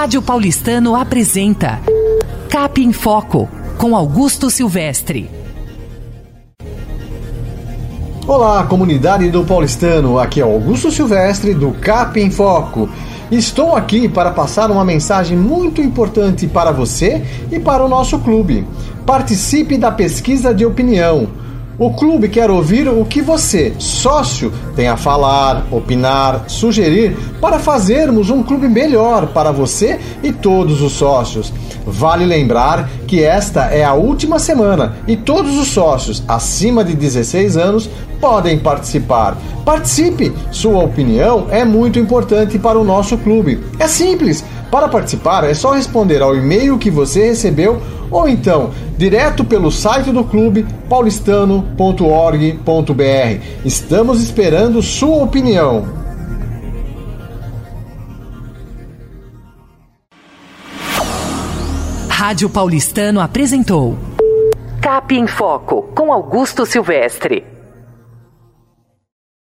Rádio Paulistano apresenta Cap em Foco com Augusto Silvestre. Olá, comunidade do Paulistano. Aqui é Augusto Silvestre do Cap em Foco. Estou aqui para passar uma mensagem muito importante para você e para o nosso clube. Participe da pesquisa de opinião. O clube quer ouvir o que você, sócio, tem a falar, opinar, sugerir para fazermos um clube melhor para você e todos os sócios. Vale lembrar que esta é a última semana e todos os sócios acima de 16 anos podem participar. Participe! Sua opinião é muito importante para o nosso clube. É simples. Para participar é só responder ao e-mail que você recebeu ou então direto pelo site do clube paulistano.org.br. Estamos esperando sua opinião. Rádio Paulistano apresentou Cap em Foco com Augusto Silvestre.